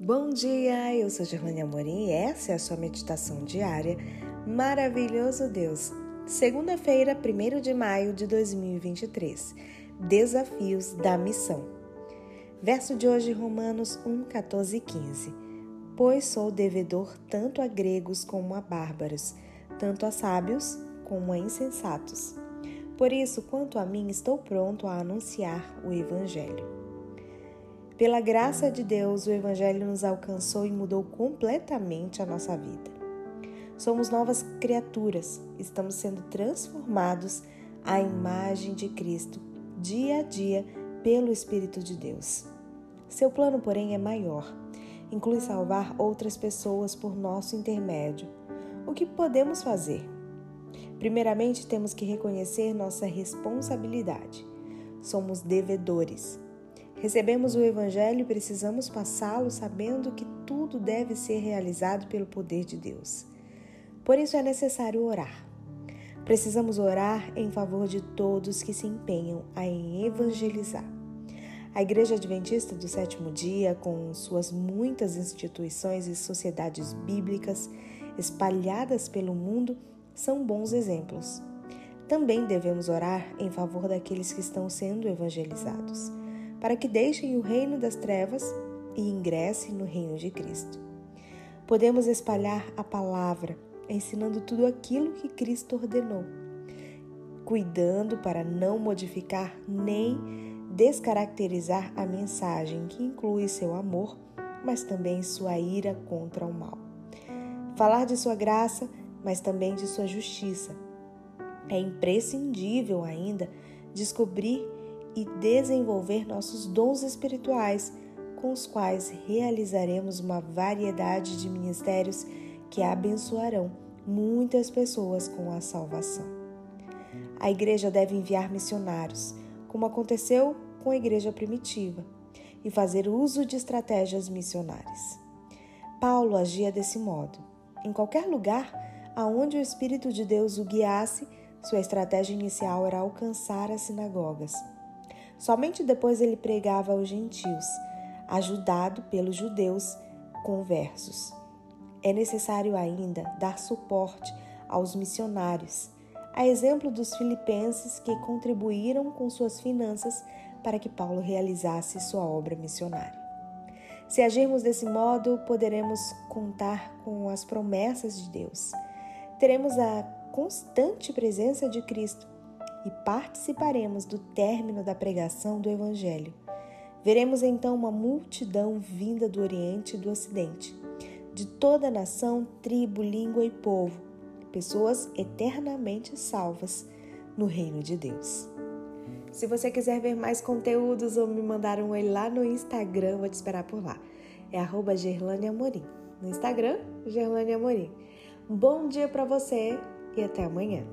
Bom dia, eu sou Gerlane Amorim e essa é a sua meditação diária. Maravilhoso Deus! Segunda-feira, 1 de maio de 2023. Desafios da missão. Verso de hoje, Romanos 1, 14 e 15. Pois sou devedor tanto a gregos como a bárbaros, tanto a sábios como a insensatos. Por isso, quanto a mim, estou pronto a anunciar o Evangelho. Pela graça de Deus, o Evangelho nos alcançou e mudou completamente a nossa vida. Somos novas criaturas, estamos sendo transformados à imagem de Cristo, dia a dia, pelo Espírito de Deus. Seu plano, porém, é maior. Inclui salvar outras pessoas por nosso intermédio. O que podemos fazer? Primeiramente, temos que reconhecer nossa responsabilidade. Somos devedores. Recebemos o Evangelho e precisamos passá-lo sabendo que tudo deve ser realizado pelo poder de Deus. Por isso é necessário orar. Precisamos orar em favor de todos que se empenham em evangelizar. A Igreja Adventista do Sétimo Dia, com suas muitas instituições e sociedades bíblicas espalhadas pelo mundo, são bons exemplos. Também devemos orar em favor daqueles que estão sendo evangelizados para que deixem o reino das trevas e ingressem no reino de Cristo. Podemos espalhar a palavra, ensinando tudo aquilo que Cristo ordenou, cuidando para não modificar nem descaracterizar a mensagem que inclui seu amor, mas também sua ira contra o mal. Falar de sua graça, mas também de sua justiça. É imprescindível ainda descobrir e desenvolver nossos dons espirituais, com os quais realizaremos uma variedade de ministérios que abençoarão muitas pessoas com a salvação. A igreja deve enviar missionários, como aconteceu com a igreja primitiva, e fazer uso de estratégias missionárias. Paulo agia desse modo. Em qualquer lugar aonde o Espírito de Deus o guiasse, sua estratégia inicial era alcançar as sinagogas Somente depois ele pregava aos gentios, ajudado pelos judeus conversos. É necessário ainda dar suporte aos missionários, a exemplo dos filipenses que contribuíram com suas finanças para que Paulo realizasse sua obra missionária. Se agirmos desse modo, poderemos contar com as promessas de Deus. Teremos a constante presença de Cristo e participaremos do término da pregação do Evangelho. Veremos então uma multidão vinda do Oriente e do Ocidente, de toda nação, tribo, língua e povo, pessoas eternamente salvas no reino de Deus. Se você quiser ver mais conteúdos ou me mandar um oi lá no Instagram, vou te esperar por lá. É arroba Amorim. No Instagram, Gerlane Amorim. Bom dia para você e até amanhã.